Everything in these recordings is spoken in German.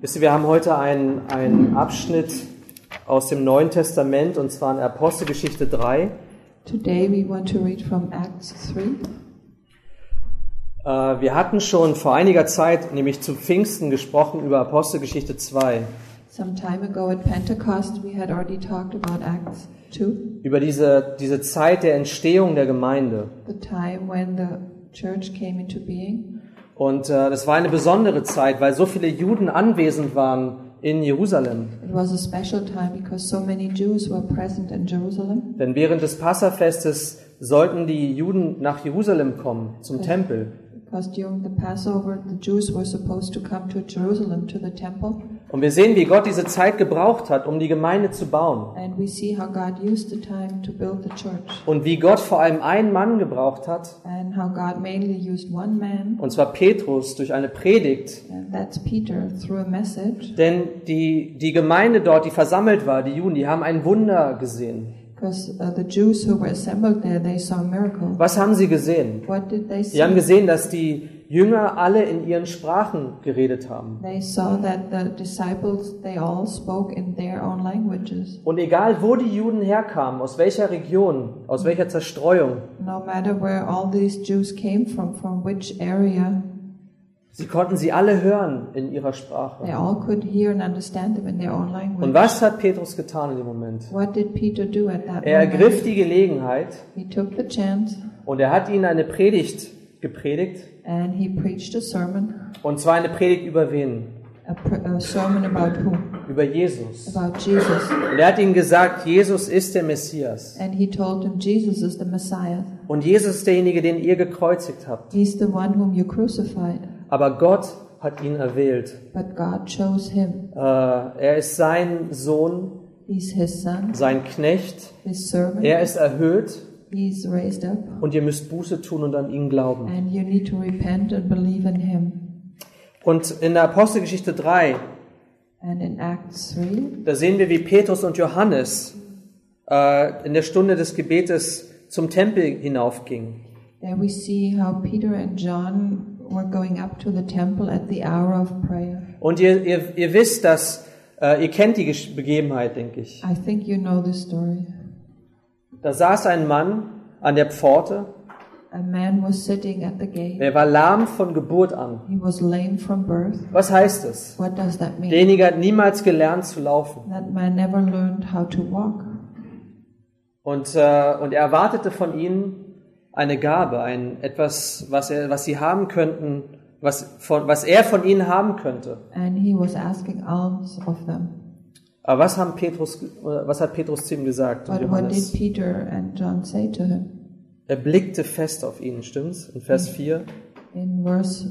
Wisst ihr, wir haben heute einen, einen Abschnitt aus dem Neuen Testament und zwar in Apostelgeschichte 3. Today we want to read from Acts 3. Äh, wir hatten schon vor einiger Zeit, nämlich zu Pfingsten, gesprochen über Apostelgeschichte 2. Some time ago at Pentecost we had already talked about Acts 2, Über diese, diese Zeit der Entstehung der Gemeinde. the time when the church came into being. Und äh, das war eine besondere Zeit, weil so viele Juden anwesend waren in Jerusalem. It was a special time because so many Jews were present in Jerusalem. Denn während des Passafestes sollten die Juden nach Jerusalem kommen, zum Tempel. Because during the Passover the Jews were supposed to come to Jerusalem to the temple. Und wir sehen, wie Gott diese Zeit gebraucht hat, um die Gemeinde zu bauen. Und wie Gott vor allem einen Mann gebraucht hat, And how God mainly used one man, und zwar Petrus, durch eine Predigt. and that's Peter, through a message. Denn die, die Gemeinde dort, die versammelt war, die Juden, die haben ein Wunder gesehen. Uh. Was haben sie gesehen? What did they see? Sie haben gesehen, dass die Jünger alle in ihren Sprachen geredet haben. They saw that the disciples, they all spoke in their own languages. Und egal, wo die Juden herkamen, aus welcher Region, aus welcher Zerstreuung, No matter where all these Jews came from, from which area, sie konnten sie alle hören in ihrer they Sprache. all could hear and understand them in their own language. Und was hat Petrus getan in dem Moment? What did Peter do at that Er moment? ergriff die Gelegenheit He took the chance und er hat ihnen eine Predigt gepredigt. and he preached a sermon. Und zwar eine Predigt über wen? A, a sermon about who? Über Jesus. About Jesus. Und er hat ihnen gesagt, Jesus ist der Messias. And he told them Jesus is the Messiah. Und Jesus ist derjenige, den ihr gekreuzigt habt. He's the one whom you crucified. Aber Gott hat ihn erwählt. But God chose him. Äh, er ist sein Sohn, He's his son, sein Knecht. his servant. Er ist erhöht He's raised up. und ihr müsst Buße tun und an ihn glauben. And you need to repent and believe in him. Und in der Apostelgeschichte 3, And in Acts 3, da sehen wir, wie Petrus und Johannes äh, in der Stunde des Gebetes zum Tempel hinaufgingen. there we see how Peter and John were going up to the temple at the hour of prayer. Und ihr, ihr, ihr wisst, dass, äh, ihr kennt die Begebenheit, denke ich. I think you know this story. Da saß ein Mann an der Pforte, A man was sitting at the gate. er war lahm von Geburt an. He was lame from birth. Was heißt es? What does that mean? Derjenige hat niemals gelernt zu laufen. That man never learned how to walk. Und, äh, und er erwartete von ihnen eine Gabe, ein, etwas, was, er, was sie haben könnten, was, von, was er von ihnen haben könnte. And he was asking alms of them. Aber was, haben Petrus, was hat Petrus zu ihm gesagt? But what did? Peter and John say to him? Er blickte fest auf ihn, stimmt's? In Vers 4. In verse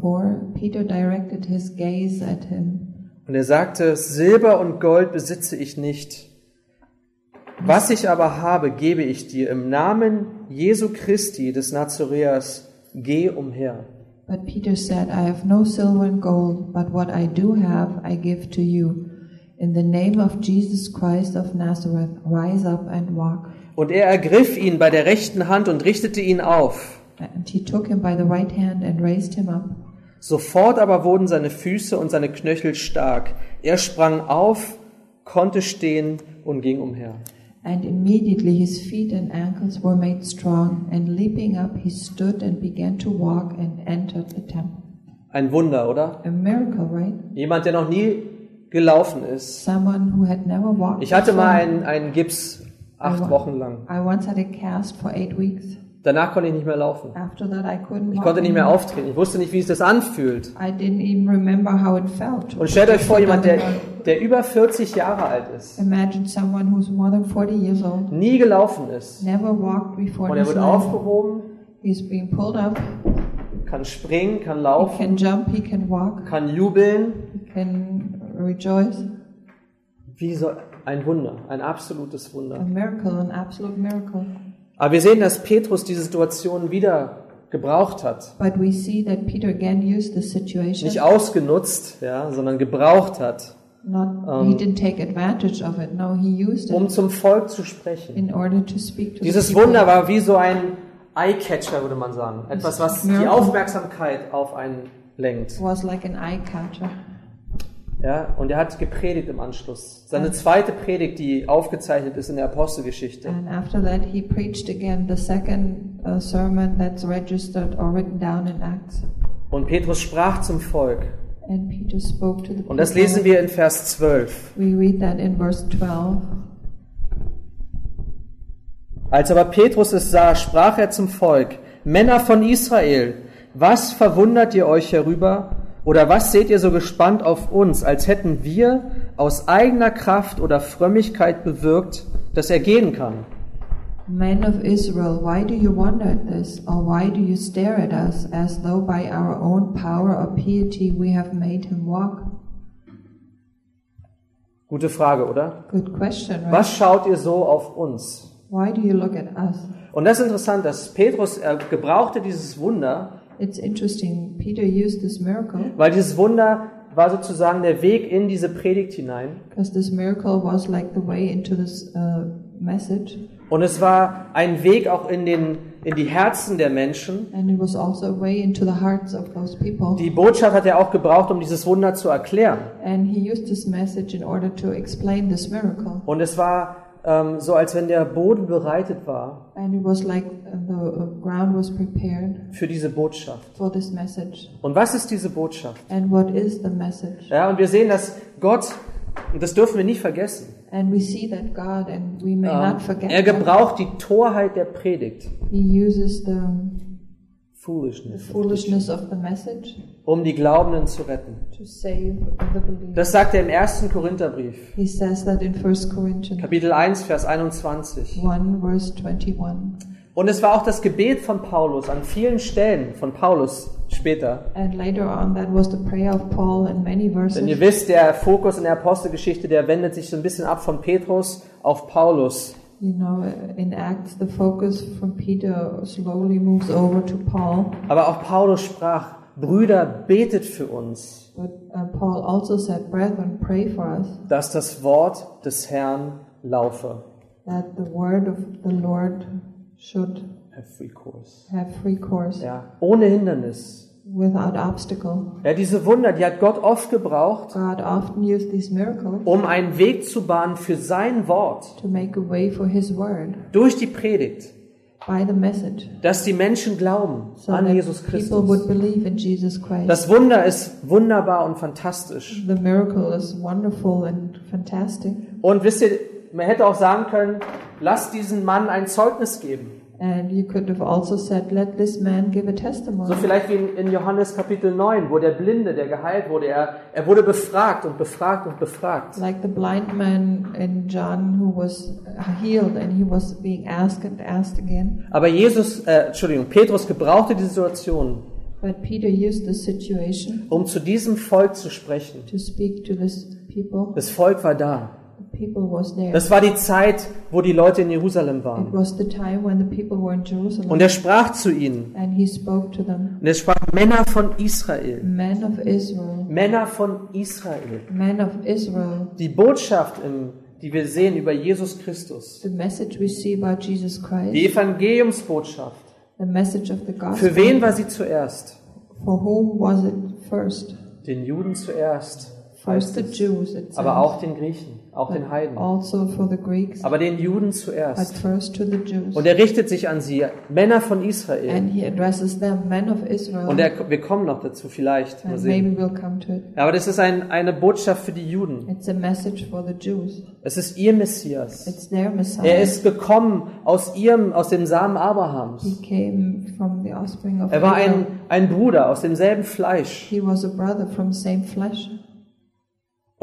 4, Peter directed his gaze at him. Und er sagte, Silber und Gold besitze ich nicht. Was ich aber habe, gebe ich dir. Im Namen Jesu Christi des Nazareas, geh umher. But Peter said, I have no silver and gold, but what I do have I give to you. In the name of Jesus Christ of Nazareth, rise up and walk. Und er ergriff ihn bei der rechten Hand und richtete ihn auf. And he took him by the right hand and raised him up. Sofort aber wurden seine Füße und seine Knöchel stark. Er sprang auf, konnte stehen und ging umher. And immediately his feet and ankles were made strong, and leaping up he stood and began to walk and entered the temple. Ein Wunder, oder? A miracle, right? Jemand, der noch nie gelaufen ist. Someone who had never walked. Ich hatte mal einen, einen Gips acht Wochen lang. I once had a cast for eight weeks. Danach konnte ich nicht mehr laufen. After that, I couldn't Ich konnte nicht mehr auftreten. Ich wusste nicht, wie es das anfühlt. I didn't even remember how it felt. Und stellt euch vor, jemand, der, der über 40 Jahre alt ist, Imagine someone who's more than 40 years old, nie gelaufen ist. never walked before Und er wird aufgehoben, He's being pulled up. kann springen, kann He laufen, can jump. He can walk. kann jubeln. He can rejoice. Wie so ein Wunder, ein absolutes A Wunder. miracle, an absolute miracle. Aber wir sehen, dass Petrus diese Situation wieder gebraucht hat. But we see that Peter again used the situation. Nicht ausgenutzt, ja, sondern gebraucht hat, Not Um, he didn't take advantage of it. No, he used it um zum Volk zu sprechen. in order to speak to Dieses. Wunder war wie so ein Eye-Catcher, würde man sagen. Etwas, was die. Aufmerksamkeit auf einen lenkt. was like an eye catcher. Ja, und er hat gepredigt im Anschluss. Seine zweite Predigt, die aufgezeichnet ist in der Apostelgeschichte. And after that, he preached again the second uh, sermon that's registered or written down in Acts. Und Petrus sprach zum Volk. And Peter spoke to the people. Und das lesen wir in Vers 12. We read that in verse 12. Als aber Petrus es sah, sprach er zum Volk, Männer von Israel, was verwundert ihr euch herüber? Oder was seht ihr so gespannt auf uns, als hätten wir aus eigener Kraft oder Frömmigkeit bewirkt, dass er gehen kann? Men of Israel, why do you wonder at this? Or why do you stare at us as though by our own power or piety we have made him walk? Gute Frage, oder? Good question, right? Was schaut ihr so auf uns? Why do you look at us? Und das ist interessant, dass Petrus er gebrauchte dieses Wunder, It's interesting. Peter used this miracle weil dieses Wunder war sozusagen der Weg in diese Predigt hinein. because this miracle was like the way into this uh, message, Und es war ein Weg auch in, den, in die Herzen der Menschen. and it was also a way into the hearts of those people. Die Botschaft hat er auch gebraucht, um dieses Wunder zu erklären. And he used this message in order to explain this miracle. Und es war ähm, so, als wenn der Boden bereitet war And it was like uh, the uh, ground was prepared für diese Botschaft. for this message. Und was ist diese Botschaft? And what is the message? Ja, und wir sehen, dass Gott, und das dürfen wir nicht vergessen, And we see that God, and we may ähm, not forget, er that, gebraucht die Torheit der Predigt, He uses the Foolishness, foolishness of the message um die Glaubenden zu retten. the. Das sagt er im ersten Korintherbrief, He says that in 1 Corinthians Kapitel 1, Vers 21. 1, verse 21. Und es war auch das Gebet von Paulus an vielen Stellen von Paulus später. And later on, that was the prayer of Paul in many Denn ihr verses. wisst, der Fokus in der Apostelgeschichte, der wendet sich so ein bisschen ab von Petrus auf Paulus. You know, in Acts, the focus from Peter slowly moves over to Paul. Aber auch Paulus sprach, Brüder, betet für uns, But uh, Paul also said, Brethren, pray for us dass das Wort des Herrn laufe. that the word of the Lord should Have free course. have free course Ja, ohne Hindernis. without obstacle. Ja, diese Wunder, die hat Gott oft gebraucht, God often used these miracles um einen Weg zu bahnen für sein Wort to make a way for His word durch die Predigt, by the message, dass die Menschen glauben so an that Jesus people would Christus. believe in Jesus Christ. Das Wunder ist wunderbar und fantastisch. The miracle is wonderful and fantastic. Und wisst ihr, man hätte auch sagen können, lasst diesen Mann ein Zeugnis geben. And you could have also said, let this man give a testimony. So vielleicht wie in, in Johannes Kapitel 9, wo der Blinde, der geheilt wurde, er, er wurde befragt und befragt und befragt. Like the blind man in John who was healed and he was being asked and asked again. Aber Jesus, äh, Entschuldigung, Petrus gebrauchte die Situation, But Peter used the situation um zu diesem Volk zu sprechen. to speak to this people. Das Volk war da. Das war die Zeit, wo die Leute in Jerusalem waren. Und er sprach zu ihnen. Und er sprach, Männer von Israel. Männer von Israel. Die Botschaft, die wir sehen über Jesus Christus. The message we see about Jesus Christ. Die Evangeliumsbotschaft. the message of the gospel. Für wen war sie zuerst? For whom was it first? Den Juden zuerst. Aber auch den Griechen, auch den Heiden. Also for the Greeks, Aber den Juden but zuerst. first to the Jews. Und er richtet sich an sie, Männer von Israel. And he addresses them, men of Israel. Und er, wir kommen noch dazu vielleicht. Mal sehen. maybe we'll come to it. Aber das ist ein, eine Botschaft für die Juden. It's a message for the Jews. Es ist ihr Messias. It's their Messiah. Er ist gekommen aus ihrem, aus dem Samen Abrahams. he came from the offspring of Er war ein, ein Bruder aus demselben Fleisch. He was a brother from same flesh.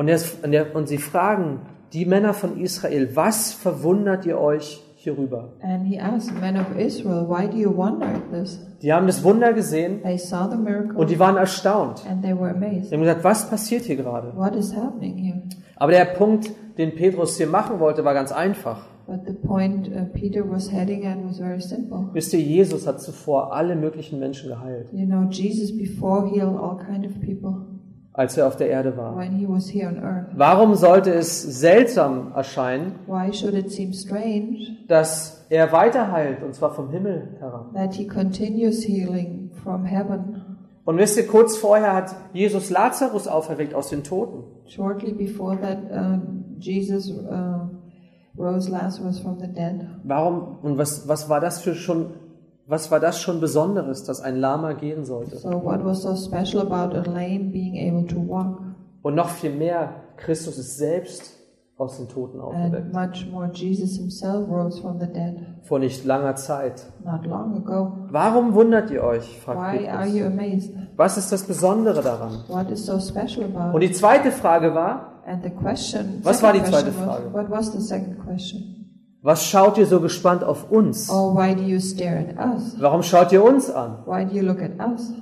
Und, ist- und, sie fragen die Männer von Israel, was verwundert ihr euch hierüber? And he asked, Men of Israel, why do you wonder at this? Die haben das Wunder gesehen They saw the miracle und die waren erstaunt. and they were Sie amazed. haben gesagt, was passiert hier gerade? What is happening here? Aber der Punkt, den Petrus hier machen wollte, war ganz einfach. But the point uh, Peter was heading at was very simple. Wisst ihr, Jesus hat zuvor alle möglichen Menschen geheilt, You know, Jesus before healed all kind of people als er auf der Erde war. when he was here on earth. Warum sollte es seltsam erscheinen, Why should it seem strange dass er weiter heilt, und zwar vom Himmel herab? that he continues healing from heaven? Und wisst ihr, kurz vorher hat Jesus Lazarus auferweckt aus den Toten. Shortly before that, uh, Jesus uh, rose Lazarus from the dead. Warum und was, was war das für schon was war das schon Besonderes, dass ein Lama gehen sollte? So, what was so special about a lame being able to walk? Und noch viel mehr, Christus ist selbst aus den Toten And auferweckt. much more, Jesus himself rose from the dead Vor nicht langer Zeit. not long ago. Warum wundert ihr euch? fragt Why are you Petrus. amazed? Was ist das Besondere daran? What is so special about Und die zweite Frage war, And the question, Was war die zweite Frage? Was, what was the second question? Was schaut ihr so gespannt auf uns? Oh, why do you stare at us? Warum schaut ihr uns an? Why do you look at us?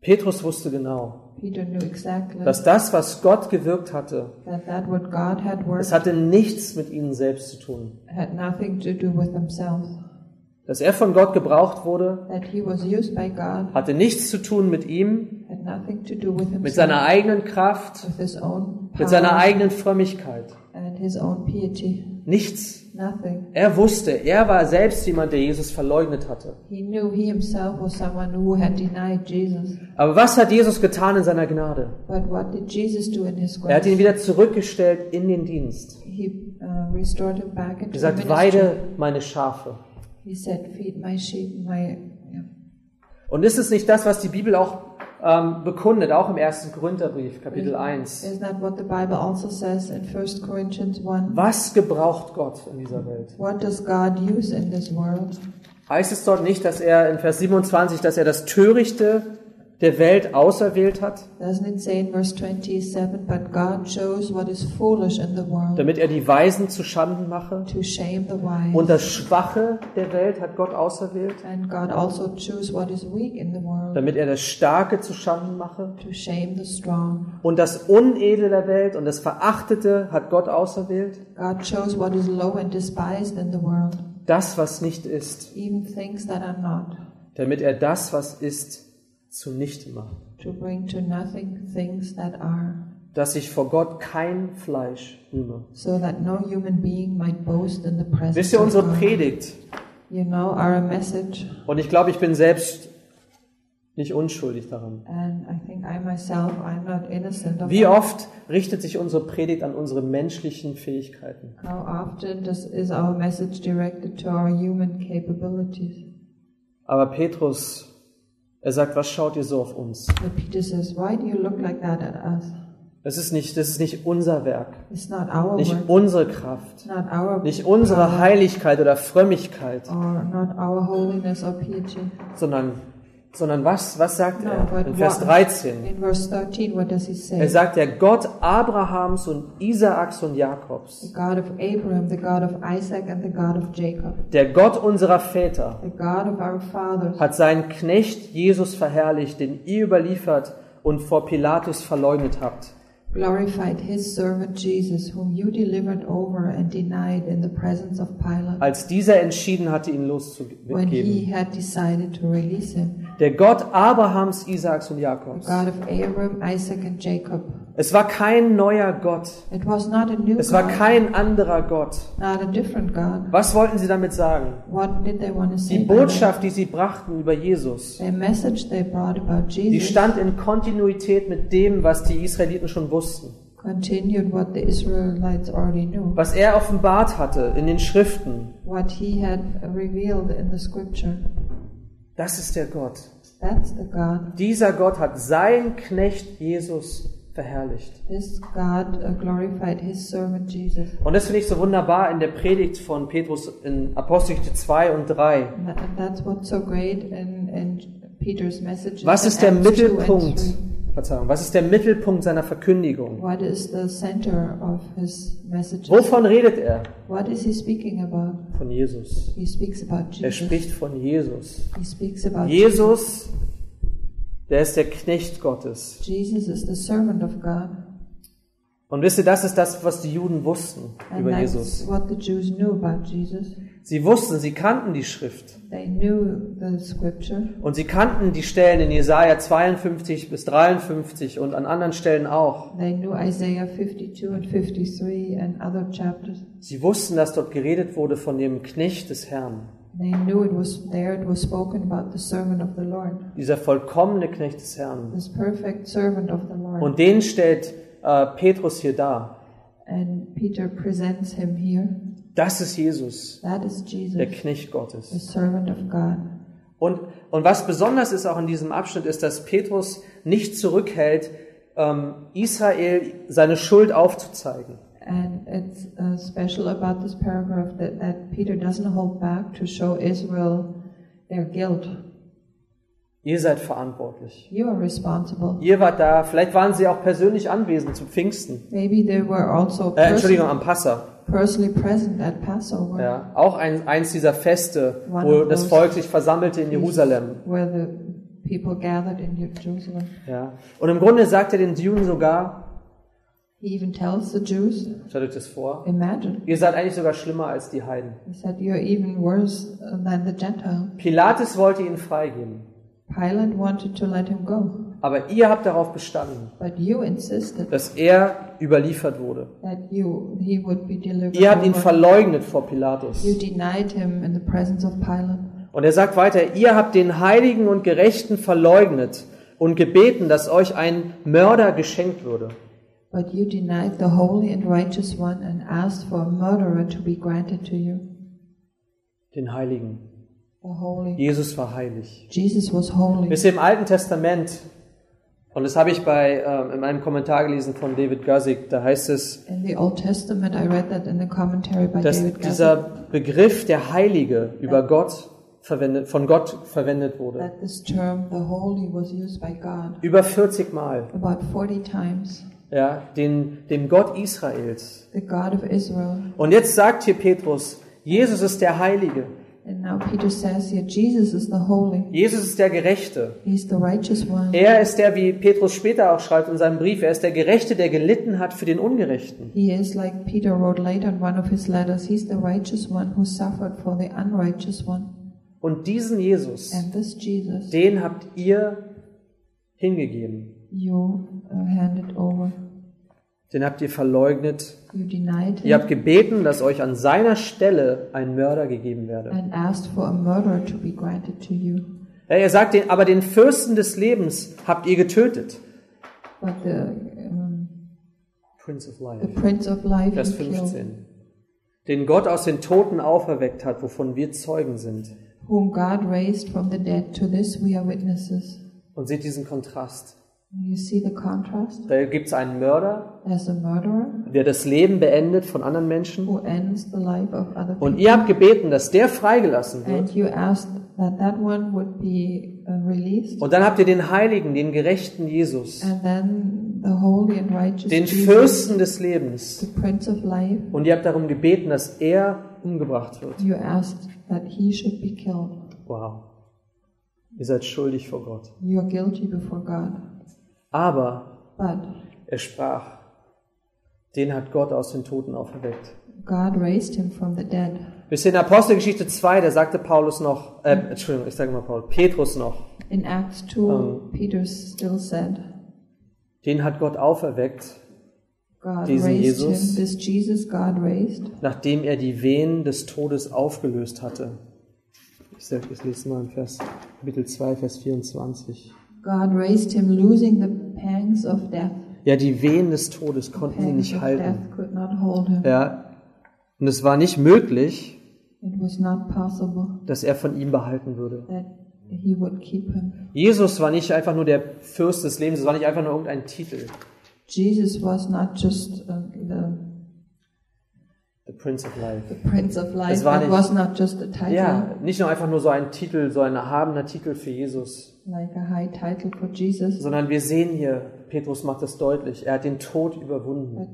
Petrus wusste genau, Peter knew exactly dass das, was Gott gewirkt hatte, that that what God had worked es hatte nichts mit ihnen selbst zu tun. had nothing to do with himself. Dass er von Gott gebraucht wurde, That he was used by God hatte nichts zu tun mit ihm, had nothing to do with himself. mit seiner eigenen Kraft, with his own mit seiner power eigenen Frömmigkeit. and his own piety. Nichts. Nothing. Er wusste, er war selbst jemand, der Jesus verleugnet hatte. He knew he himself was someone who had denied Jesus. Aber was hat Jesus getan in seiner Gnade? But what did Jesus do in his Er hat ihn wieder zurückgestellt in den Dienst. He uh, restored him back into the gesagt, ministry. weide meine Schafe. He said, "Feed my sheep, my." Yeah. Und ist es nicht das, was die Bibel auch ähm, bekundet, auch im ersten Korintherbrief, Kapitel 1? Isn't that what the Bible also says in 1 Corinthians 1? Was gebraucht Gott in dieser Welt? What does God use in this world? Heißt es dort nicht, dass er in Vers 27, dass er das Törichte der Welt auserwählt hat, Doesn't it say in verse 27, but God chose what is foolish in the world damit er die Weisen zu Schanden mache? Und das Schwache der Welt hat Gott auserwählt, And God also chose what is weak in the world damit er das Starke zu Schanden mache? Und das Unedle der Welt und das Verachtete hat Gott auserwählt? Das, was nicht ist, even things that are not, damit er das, was ist, zunichte macht. to bring to nothing things that are, Dass sich vor Gott kein Fleisch rühme. so that no human being might boast in the presence Wisst ihr, unsere. Predigt, You know, our message, und ich glaube, ich bin selbst nicht unschuldig daran. and I think I myself, I'm not innocent of Wie oft richtet sich unsere Predigt an unsere menschlichen Fähigkeiten? How often does, is our message directed to our human capabilities? Aber Petrus, er sagt, was schaut ihr so auf uns? But Peter says, Why do you look like that at us? Das ist nicht, das ist nicht unser Werk, It's not our nicht work, unsere Kraft, not our nicht unsere Heiligkeit oder Frömmigkeit, or not our holiness or piety. sondern, sondern was, was sagt No, er in Vers what- 13? In verse 13, what does he say? Er sagt, der Gott Abrahams und Isaaks und The Jakobs, God of Abraham, the God of Isaac, and the God of Jacob, der Gott unserer Väter, the God of our fathers, hat seinen Knecht Jesus verherrlicht, den ihr überliefert und vor Pilatus verleugnet habt. glorified his servant Jesus, whom you delivered over and denied in the presence of Pilate, als dieser entschieden hatte, ihn when he loszugeben. had decided to release him. Der Gott Abrahams, Isaaks und Jakobs. God of Abraham, Isaac, and Jacob. Es war kein neuer Gott. It was not a new Es war kein anderer Gott. not a different God. Was wollten sie damit sagen? What did they want to say? Die? Botschaft, die sie brachten über Jesus, message they brought about die Jesus stand in Kontinuität mit dem, was die Israeliten schon wussten. continued what the Israelites already knew, Was er offenbart hatte in den Schriften. what he had revealed in the scripture. Das ist der Gott. That's the God. Dieser Gott hat seinen Knecht Jesus verherrlicht. This God uh, glorified his servant Jesus. Und das finde ich so wunderbar in der Predigt von Petrus in Apostelgeschichte 2 und 3. And that- and that's what's so great in, in Peter's message. Was ist der Acts 2 and Mittelpunkt? 3. Verzeihung, was ist der Mittelpunkt seiner Verkündigung? What is the center of his message? Wovon redet er? What is he speaking about? Von Jesus. He speaks about Er Jesus. spricht von Jesus. He speaks about Jesus, der ist der Knecht Gottes. Jesus is the servant of God. Und wisst ihr, das ist das, was die Juden wussten And über Jesus. what the Jews knew about Jesus. Sie wussten, sie kannten die Schrift. They knew the scripture. Und sie kannten die Stellen in Jesaja 52 bis 53 und an anderen Stellen auch. They knew Isaiah 52 and 53 and other chapters. Sie wussten, dass dort geredet wurde von dem Knecht des Herrn. They knew it was there, it was spoken about the servant of the Lord, dieser vollkommene Knecht des Herrn. this perfect servant of the Lord. Und den stellt äh, Petrus hier dar. And Peter presents him here. Das ist Jesus, That is der Jesus, Knecht the Gottes. servant of God. Und, und was besonders ist auch in diesem Abschnitt, ist, dass Petrus nicht zurückhält, ähm, Israel seine Schuld aufzuzeigen. And it's uh, special about this paragraph that, that Peter doesn't hold back to show Israel their guilt. Ihr seid verantwortlich. You are responsible. Ihr wart da, vielleicht waren sie auch persönlich anwesend zum Pfingsten. Maybe they were also Äh, Entschuldigung, am Passa. Personally present at Passover, Ja, auch ein, eins dieser Feste, One wo das Volk sich versammelte in Jerusalem. where the people gathered in Jerusalem. Ja. Und im Grunde sagt er den Juden sogar, He even tells the Jews, stellt euch das vor, imagine, ihr seid eigentlich sogar schlimmer als die Heiden. he said, you're even worse than the Gentile. Pilatus wollte ihn freigeben, Pilate wanted to let him go, aber ihr habt darauf bestanden, but you insisted dass er überliefert wurde. that you he would be delivered. Ihr habt ihn verleugnet vor Pilatus. You denied him in the presence of Pilate. Und er sagt weiter, ihr habt den Heiligen und Gerechten verleugnet und gebeten, dass euch ein Mörder geschenkt würde. But you denied the holy and righteous one and asked for a murderer to be granted to you. Den Heiligen. Jesus war heilig. Jesus ihr, im Alten Testament, und das habe ich bei, ähm, in einem Kommentar gelesen von David Guzik, da heißt es, In the Old Testament, I read that in the commentary by dass David dieser Begriff der Heilige über Gott verwendet, von Gott verwendet wurde. that this term, the holy, was used by God Über 40 Mal. about 40 times. Ja, den, dem Gott Israels. The God of Israel. Und jetzt sagt hier Petrus, Jesus ist der Heilige. And now Peter says here, Jesus is the holy. Jesus ist der Gerechte. He's the righteous one. Er ist der, wie Petrus später auch schreibt in seinem Brief, er ist der Gerechte, der gelitten hat für den Ungerechten. He is like Peter wrote later in one of his letters. He's the righteous one who suffered for the unrighteous one. Und diesen Jesus, And this Jesus, den habt ihr hingegeben. you uh, handed over. Den habt ihr verleugnet. Denied Ihr habt gebeten, dass euch an seiner Stelle ein Mörder gegeben werde. and asked for a murderer to be granted to you. Ja, er sagt, den, aber den Fürsten des Lebens habt ihr getötet. But the um, Prince of the Life. Prince of Life Vers you killed, 15. Den Gott aus den Toten auferweckt hat, wovon wir Zeugen sind. whom God raised from the dead. To this we are witnesses. Und seht diesen Kontrast. Da gibt es einen Mörder, murderer der das Leben beendet von anderen Menschen. Und ihr habt gebeten, dass der freigelassen wird. That that one would be uh, released. Und dann habt ihr den Heiligen, den gerechten Jesus, the holy and righteous den Fürsten des Lebens. the Prince of Life, Und ihr habt darum gebeten, dass er umgebracht wird. Wow. Ihr seid schuldig vor Gott. Aber But er sprach, den hat Gott aus den Toten auferweckt. God raised him from the dead. Bis in Apostelgeschichte 2, da sagte Paulus noch, äh, Entschuldigung, ich sage mal Paul, Petrus noch, In Acts 2, Um, Peter still said, den hat Gott auferweckt, God diesen Jesus. him. This Jesus God raised, nachdem er die Wehen des Todes aufgelöst hatte. Ich sage, ich lese mal in Vers, Kapitel 2, Vers 24. God raised him, losing the pangs of death. Ja, die Wehen des Todes konnten ihn nicht halten. death could not hold him. Ja, und es war nicht möglich, It was not possible dass er von ihm behalten würde. that he would keep him. Jesus war nicht einfach nur der Fürst des Lebens, es war nicht einfach nur irgendein Titel, Jesus was not just the, the Prince of Life. the Prince of Life. Es war nicht- was not just a title, Ja, nicht nur einfach nur so ein Titel, so ein erhabener Titel für Jesus, like a high title for Jesus. sondern wir sehen hier, Petrus macht das deutlich, er hat den Tod überwunden. But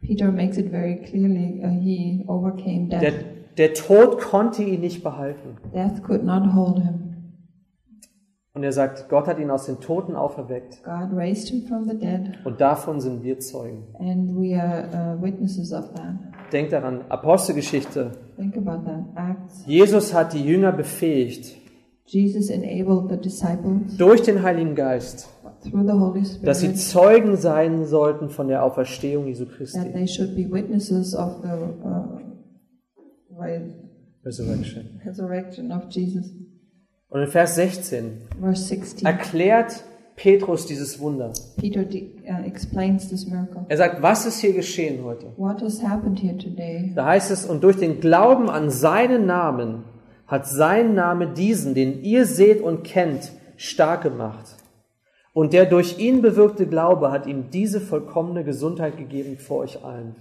Peter makes it very clearly uh, he overcame death. Der, der Tod konnte ihn nicht behalten. Death could not hold him. Und er sagt, Gott hat ihn aus den Toten auferweckt. God raised him from the dead, Und davon sind wir Zeugen. and we are uh, witnesses of that. Denkt daran, Apostelgeschichte. Think about that. Acts. Jesus hat die Jünger befähigt, Jesus enabled the disciples durch den Heiligen Geist, through the Holy dass sie Spirit Zeugen sein sollten von der Auferstehung Jesu that Christi. they should be witnesses of the uh, Resurrection. resurrection of Jesus. Und in Vers 16 Verse 16, erklärt Petrus dieses Wunder. Peter uh, explains this miracle. Er sagt, was ist hier geschehen heute? What has happened here today? Da heißt es, und durch den Glauben an seinen Namen hat sein Name diesen, den ihr seht und kennt, stark gemacht. Und der durch ihn bewirkte Glaube hat ihm diese vollkommene Gesundheit gegeben vor euch allen.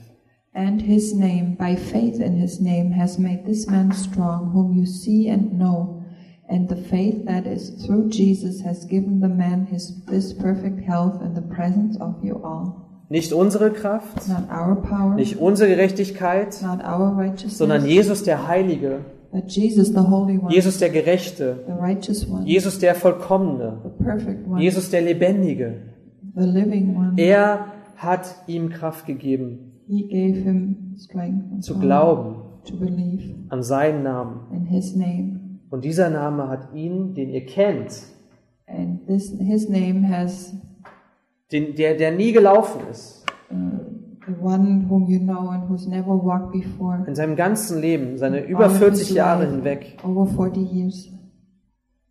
And his name, by faith in his name, has made this man strong, whom you see and know. And the faith that is through Jesus has given the man his this perfect health in the presence of you all. Nicht unsere Kraft, Not our power, nicht unsere Gerechtigkeit, not our righteousness, sondern Jesus der Heilige, but Jesus, the Holy One, Jesus der Gerechte, the righteous one, Jesus der Vollkommene, the perfect one, Jesus der Lebendige. the living one. Er hat ihm Kraft gegeben, He gave him strength zu glauben to believe an seinen Namen. in his name. Und dieser Name hat ihn, den ihr kennt, And this his name has den, der, der nie gelaufen ist, uh, the one whom you know and who's never walked before. in seinem ganzen Leben, seine über All of 40 his Jahre life, hinweg, over 40 years,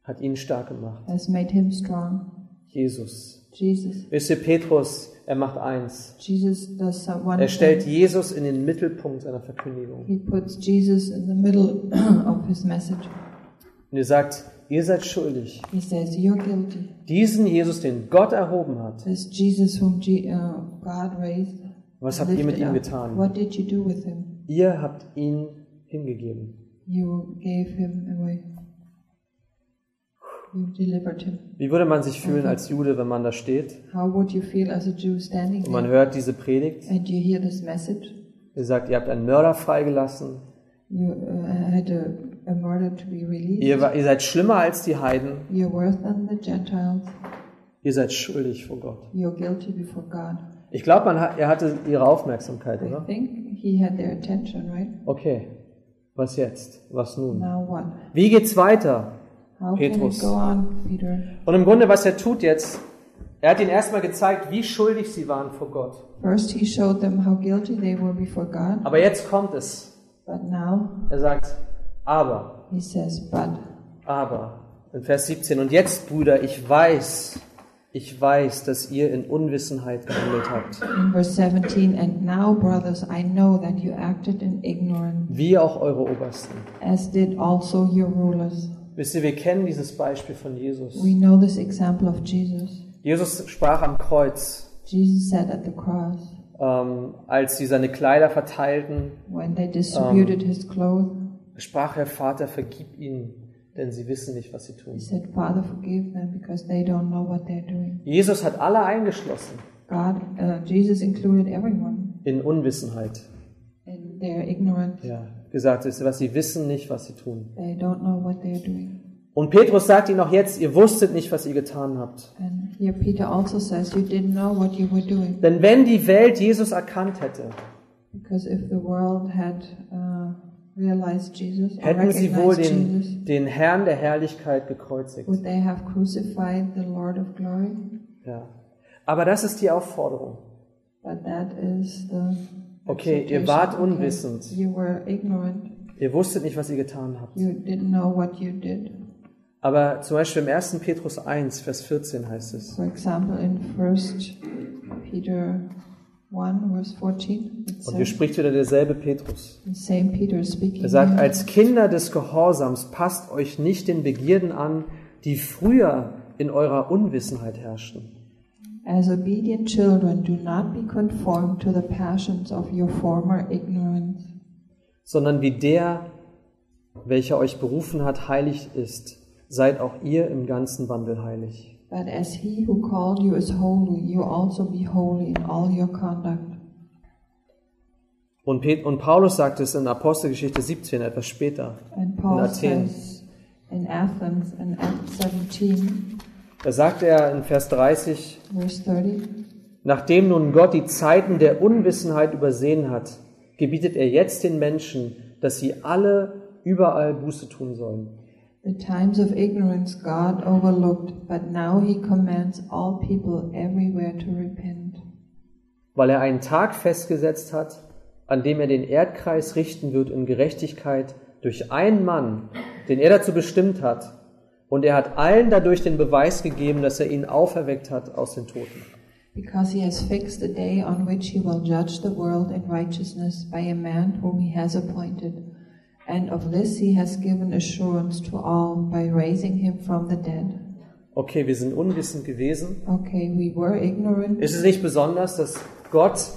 hat ihn stark gemacht. has made him strong. Jesus. Jesus. Wisst ihr, Petrus, er macht eins. Jesus does some- one Er stellt thing. Jesus in den Mittelpunkt seiner Verkündigung. He puts Jesus in the middle of his message. Und er sagt, ihr seid schuldig. Says. Diesen Jesus, den Gott erhoben hat, Jesus God raised. was habt ihr mit ihm getan? Ihr habt ihn hingegeben. Wie würde man sich fühlen als Jude, wenn man da steht How would you feel as a Jew standing und man hört diese Predigt? and you hear this message? Ihr sagt, ihr habt einen Mörder freigelassen. You uh, Ihr, ihr seid schlimmer als die Heiden. You're worse than the Gentiles. Ihr seid schuldig vor Gott. You're guilty before God. Ich glaube, hat, er hatte ihre Aufmerksamkeit, I oder? think he had their attention, right? Okay. Was jetzt? Was nun? Now what? Wie geht's weiter? How Petrus. can it go on, Peter? Und im Grunde, was er tut jetzt, er hat ihnen erstmal gezeigt, wie schuldig sie waren vor Gott. First, he showed them how guilty they were before God, Aber jetzt kommt es. but now Er sagt, aber, he says, but. aber, in Vers 17, und jetzt, Brüder, ich weiß, ich weiß, dass ihr in Unwissenheit gehandelt habt, In verse 17, and now, brothers, I know that you acted in ignorance, wie auch eure Obersten. as did also your rulers. Wisst ihr, wir kennen dieses Beispiel von Jesus. We know this example of Jesus. Jesus sprach am Kreuz, Jesus said at the cross, ähm, als sie seine Kleider verteilten, when they distributed his clothes, sprach er, Vater, vergib ihnen, denn sie wissen nicht, was sie he tun. said, Father, forgive them because they don't know what they're doing. Jesus hat alle eingeschlossen God, uh, Jesus included everyone in Unwissenheit. in their ignorance. Ja, gesagt ist, was sie wissen nicht, was sie tun. They don't know what they're doing. Und Petrus sagt ihnen auch jetzt, ihr wusstet nicht, was ihr getan habt. And here Peter also says, You didn't know what you were doing. Denn wenn die Welt Jesus erkannt hätte, Because if the world had uh, hätten sie wohl den, den Herrn der Herrlichkeit gekreuzigt. would they have crucified the Lord of glory? Ja. Aber das ist die Aufforderung. But that is the Okay, ihr wart unwissend. You were ignorant. Ihr wusstet nicht, was ihr getan habt. You didn't know what you did. Aber zum Beispiel im 1. Petrus 1, Vers 14 heißt es, For example, in First Peter 1, verse 14, it und hier spricht wieder derselbe Petrus. Er sagt, als Kinder des Gehorsams passt euch nicht den Begierden an, die früher in eurer Unwissenheit herrschten. As obedient children, do not be conformed to the passions of your former ignorance, sondern wie der, welcher euch berufen hat, heilig ist, seid auch ihr im ganzen Wandel heilig. But as he who called you is holy, you also be holy in all your conduct. Und, und Paulus sagt es in Apostelgeschichte 17, etwas später. And Paul Athen. in Athens, in Acts 17, Da sagt er in Vers 30, verse 30, nachdem nun Gott die Zeiten der Unwissenheit übersehen hat, gebietet er jetzt den Menschen, dass sie alle überall Buße tun sollen. The times of ignorance God overlooked, but now he commands all people everywhere to repent. weil er einen Tag festgesetzt hat, an dem er den Erdkreis richten wird in Gerechtigkeit durch einen Mann, den er dazu bestimmt hat, und er hat allen dadurch den Beweis gegeben, dass er ihn auferweckt hat aus den Toten. Because he has fixed a day on which he will judge the world in righteousness by a man whom he has appointed. And of this he has given assurance to all by raising him from the dead. Okay, wir sind unwissend gewesen. Okay, we were ignorant. Ist es nicht besonders, dass Gott,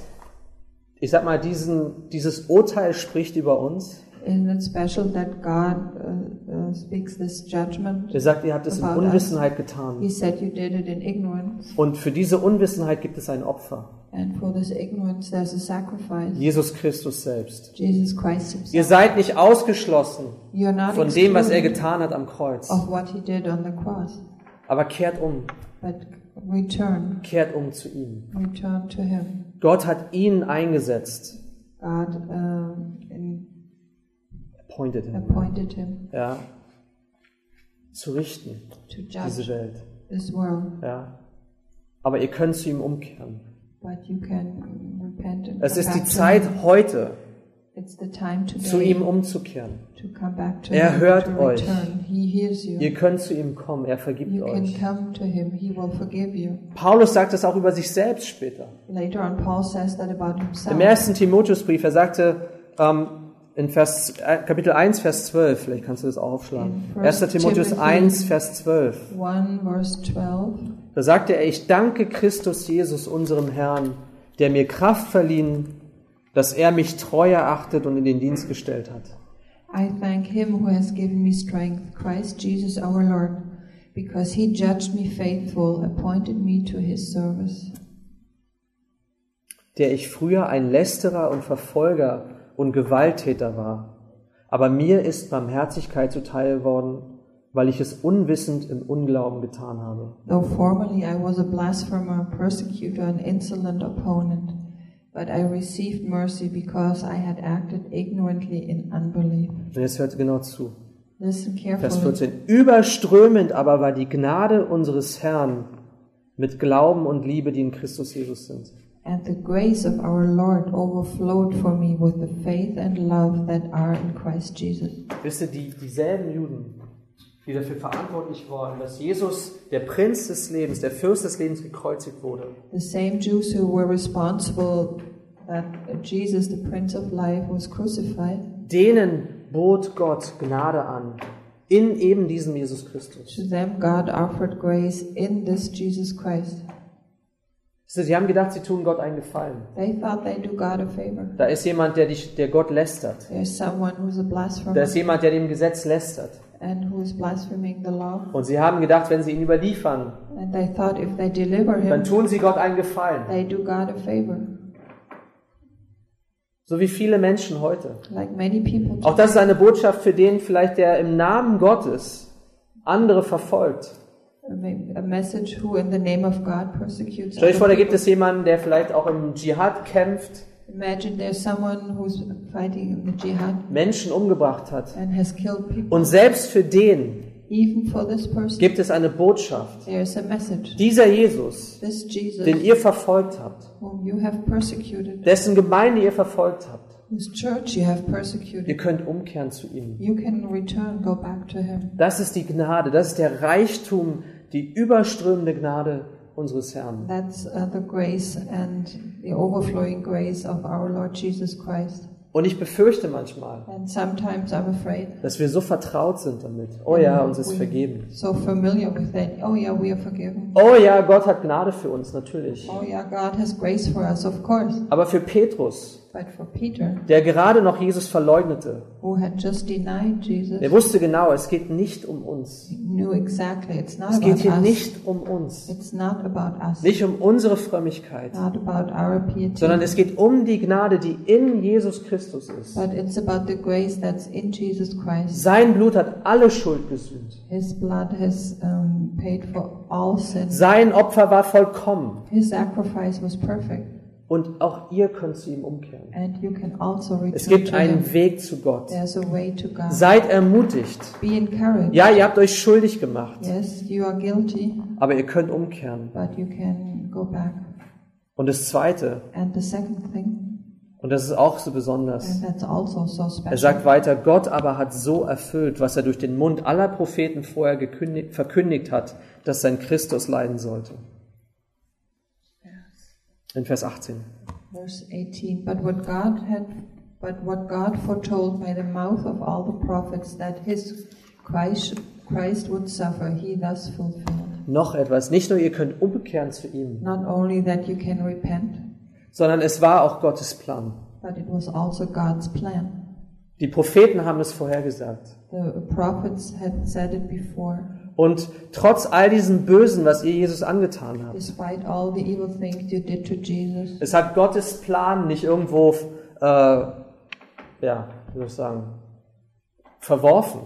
ich sag mal, diesen, dieses Urteil spricht über uns? Isn't it special that God uh, uh, speaks this judgment? Er sagt, ihr habt es in About us. Unwissenheit getan. He said you did it in ignorance, Und für diese Unwissenheit gibt es ein Opfer. and for this ignorance there's a sacrifice. Jesus Christus selbst. Jesus Christ Ihr seid nicht ausgeschlossen You're not von dem, was er excluded getan hat am Kreuz. of what he did on the cross, Aber kehrt um, but return, kehrt um zu ihm. return to him. Gott hat ihn eingesetzt, God um, in- appointed him, appointed him ja, zu richten, to diese Welt, this world, ja. Aber ihr könnt zu ihm umkehren. but you can repent and Es ist die Zeit him. heute, It's the time zu ihm umzukehren. to come back to Er him, hört to euch. return. He hears you. Ihr könnt zu ihm kommen, er vergibt You can euch. come to him. He will forgive you. Paulus sagt es auch über sich selbst später. Im ersten Timotheusbrief, er sagte ähm, in Vers, äh, Kapitel 1, Vers 12, vielleicht kannst du das auch aufschlagen. In 1. First Timotheus Timothy 1, Vers 12. 1 verse 12. Da sagte er, ich danke Christus Jesus, unserem Herrn, der mir Kraft verliehen, dass er mich treu erachtet und in den Dienst gestellt hat. I thank him who has given me strength, Christ Jesus our Lord, because he judged me faithful, appointed me to his service. Der ich früher ein Lästerer und Verfolger und Gewalttäter war. Aber mir ist Barmherzigkeit zuteil worden, weil ich es unwissend im Unglauben getan habe. Though formerly I was a blasphemer, persecutor, and insolent opponent, but I received mercy because I had acted ignorantly in unbelief. Und jetzt hört genau zu. Listen Vers carefully. 14. Überströmend aber war die Gnade unseres Herrn mit Glauben und Liebe, die in Christus Jesus sind. And the grace of our Lord overflowed for me with the faith and love that are in Christ Jesus. Wisst ihr, die, dieselben Juden, die dafür verantwortlich waren, dass Jesus, der Prinz des Lebens, der Fürst des Lebens, gekreuzigt wurde, The same Jews who were responsible that Jesus, the Prince of Life, was crucified, denen bot Gott Gnade an, in eben diesem Jesus Christus. to them God offered grace in this Jesus Christ. Sie haben gedacht, sie tun Gott einen Gefallen. They thought they do God a favor. Da ist jemand, der, dich, der Gott lästert. There's someone who's a Da ist jemand, der dem Gesetz lästert. and who is blaspheming the law. Und sie haben gedacht, wenn sie ihn überliefern, And they thought if they deliver dann him, tun sie Gott einen Gefallen. they do God a favor. So wie viele Menschen heute. Like many people. Auch das ist eine Botschaft für den vielleicht, der im Namen Gottes andere verfolgt. A message who, in the name of God, persecutes. Stell euch vor, da gibt es jemanden, der vielleicht auch im Dschihad kämpft, Imagine there's someone who's fighting in the jihad Menschen umgebracht hat. and has killed people. Und selbst für den Even for this person, gibt es eine Botschaft. there's a message. Dieser Jesus, This Jesus, den ihr verfolgt habt, whom you have persecuted, dessen Gemeinde ihr verfolgt habt, whose church you have ihr persecuted, könnt umkehren zu ihm. you can return, go back to him. Das ist die Gnade, das ist der Reichtum, die überströmende Gnade unseres Herrn. That's uh, the grace and the overflowing grace of our Lord Jesus Christ. Und ich befürchte manchmal, And sometimes I'm afraid. dass wir so vertraut sind damit. Oh ja, uns ist vergeben. So familiar with that. Oh yeah, we are forgiven. Oh ja, Gott hat Gnade für uns, natürlich. Oh yeah, God has grace for us, of course. Aber für Petrus, Peter, der gerade noch Jesus verleugnete, Jesus, der wusste genau, es geht nicht um uns. exactly Es geht hier us. nicht um uns. Nicht um unsere Frömmigkeit, sondern es geht um die Gnade, die in Jesus Christus ist. But it's about the grace that's in Jesus Christ. Sein Blut hat alle Schuld gesühnt. Has um, paid for all sin. Sein Opfer war vollkommen. His sacrifice was perfect. Und auch ihr könnt zu ihm umkehren. And you can also Es gibt einen Weg zu Gott. Seid ermutigt. Ja, ihr habt euch schuldig gemacht, Yes, guilty, aber ihr könnt umkehren. but you can go back. Und das Zweite, And the second thing, Und das ist auch so besonders. Also so Er sagt weiter, Gott aber hat so erfüllt, was er durch den Mund aller Propheten vorher verkündigt hat, dass sein Christus leiden sollte. In Vers 18. Verse 18. But what God had, but what God foretold by the mouth of all the prophets that his Christ, Christ would suffer, he thus fulfilled. Noch etwas, nicht nur ihr könnt umkehren zu ihm, Not only that you can repent, sondern es war auch Gottes Plan. but it was also God's plan. Die Propheten haben es vorhergesagt. The prophets had said it before. Und trotz all diesem Bösen, was ihr Jesus angetan habt, Despite all the evil things you did to Jesus, es hat Gottes Plan nicht irgendwo, äh, ja, wie soll ich sagen, verworfen.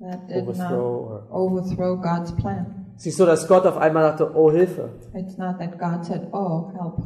Overthrow overthrow God's plan. Es ist nicht so, dass Gott auf einmal dachte, oh Hilfe, It's not that God said, "Oh, help,"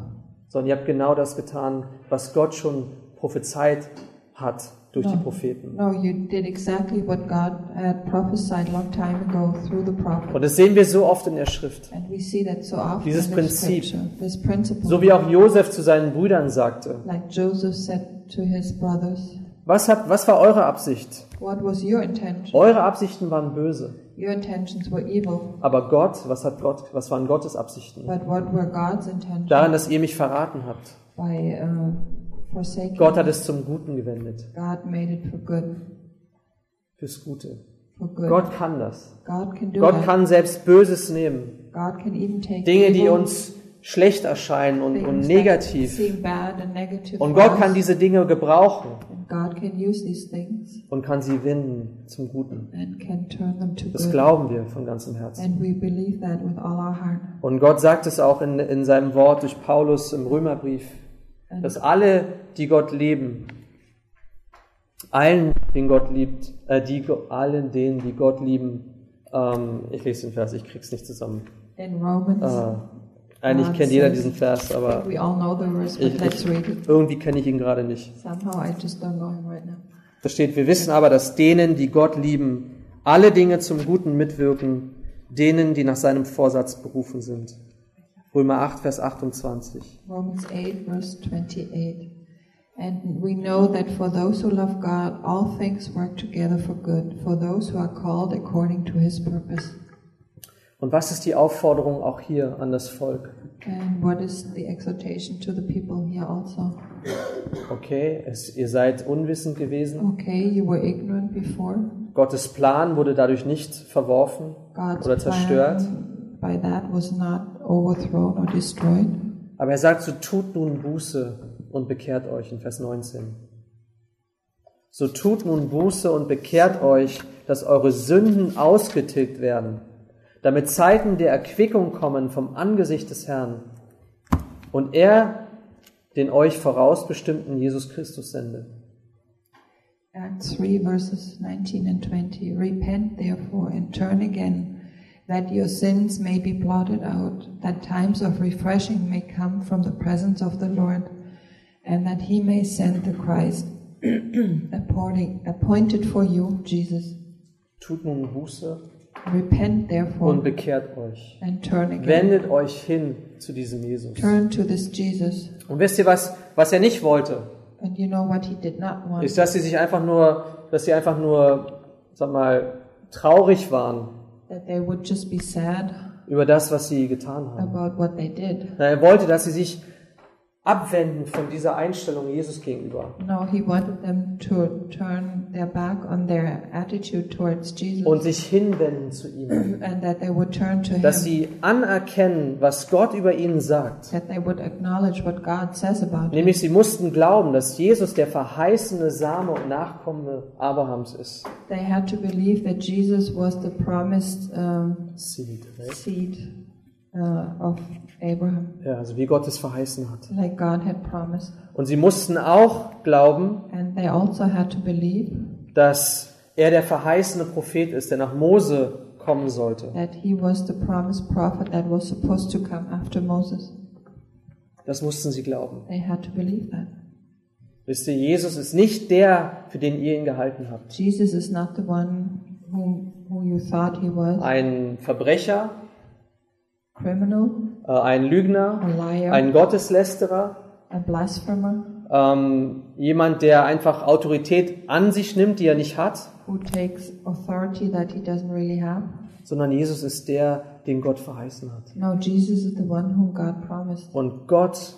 sondern ihr habt genau das getan, was Gott schon prophezeit hat durch die Ja. Propheten. No, you did exactly what God had prophesied long time ago through the prophet. Und das sehen wir so oft in der Schrift. And we see that so often Dieses Prinzip. This principle. So wie auch Josef zu seinen Brüdern sagte. like Joseph said to his brothers, Was, hat, was war eure Absicht? what was your intention? Eure Absichten waren böse. Your intentions were evil, Aber Gott, was hat Gott, was waren Gottes Absichten? but what were God's intentions Daran, dass ihr mich verraten habt. by uh, forsaking? Gott hat es zum Guten gewendet. God made it for good, Fürs Gute. for good. Gott kann das. God can do Gott that. kann selbst Böses nehmen. God can even take Dinge, die uns schlecht erscheinen und, und negativ. Und Gott kann diese Dinge gebrauchen und kann sie wenden zum Guten. Das glauben wir von ganzem Herzen. Und Gott sagt es auch in, in seinem Wort durch Paulus im Römerbrief, dass alle, die Gott lieben, allen, den Gott liebt, äh, die, allen denen, die Gott lieben, ähm, ich lese den Vers, ich krieg's nicht zusammen. in Romans, Äh, eigentlich kennt jeder diesen Vers, aber we all know the verse, ich, ich, irgendwie kenne ich ihn gerade nicht. Somehow I just don't know him right now. Da steht, wir wissen aber, dass denen, die Gott lieben, alle Dinge zum Guten mitwirken, denen, die nach seinem Vorsatz berufen sind. Römer 8, Vers 28. Romans 8, verse 28. And we know that for those who love God, all things work together for good, for those who are called according to his purpose. Und was ist die Aufforderung auch hier an das Volk? And what is the exhortation to the people here also? Okay, es, ihr seid unwissend gewesen. Okay, you were ignorant before. Gottes Plan wurde dadurch nicht verworfen God's oder zerstört. plan by that was not overthrown or destroyed. Aber er sagt, so tut nun Buße und bekehrt euch in Vers 19. So tut nun Buße und bekehrt euch, dass eure Sünden ausgetilgt werden, damit Zeiten der Erquickung kommen vom Angesicht des Herrn und er den euch vorausbestimmten Jesus Christus sende. Acts 3 verses 19 and 20. Repent therefore and turn again, that your sins may be blotted out, that times of refreshing may come from the presence of the Lord, and that he may send the Christ appointed for you, Jesus. Tut nun Buße Repent und therefore bekehrt euch. and turn again. Wendet euch hin zu diesem Jesus. Turn to this Jesus. Und wisst ihr was, was er nicht wollte? And you know what he did not want? ist, dass sie sich einfach nur, dass sie einfach nur, sag mal, traurig waren That they would just be sad über das, was sie getan haben. about what they did. Na, Er wollte, dass sie sich abwenden von dieser Einstellung Jesus gegenüber No, he wanted them to turn their back on their attitude towards Jesus und sich hinwenden zu ihm. and that they would turn to Dass him, sie anerkennen, was Gott über ihnen sagt. that they would acknowledge what God says about. Nämlich sie mussten glauben, dass Jesus der verheißene Same und Nachkomme Abrahams ist. They had to believe that Jesus was the promised um, Seed, right? seed uh, of Abraham, Ja, also wie Gott es verheißen hat. like God had promised. Und sie mussten auch glauben, And they also had to believe dass er der verheißene Prophet ist, der nach Mose kommen sollte. that he was the promised prophet that was supposed to come after Moses. Das mussten sie glauben. They had to believe that. Wisst ihr, Jesus ist nicht der, für den ihr ihn gehalten habt. Jesus is not the one whom, who you thought he was. Ein Verbrecher, criminal, äh, ein Lügner, liar, ein Gotteslästerer, ähm, jemand, der einfach Autorität an sich nimmt, die er nicht hat, really sondern Jesus ist der, den Gott verheißen hat. No, Jesus is the one whom God promised. Und Gott,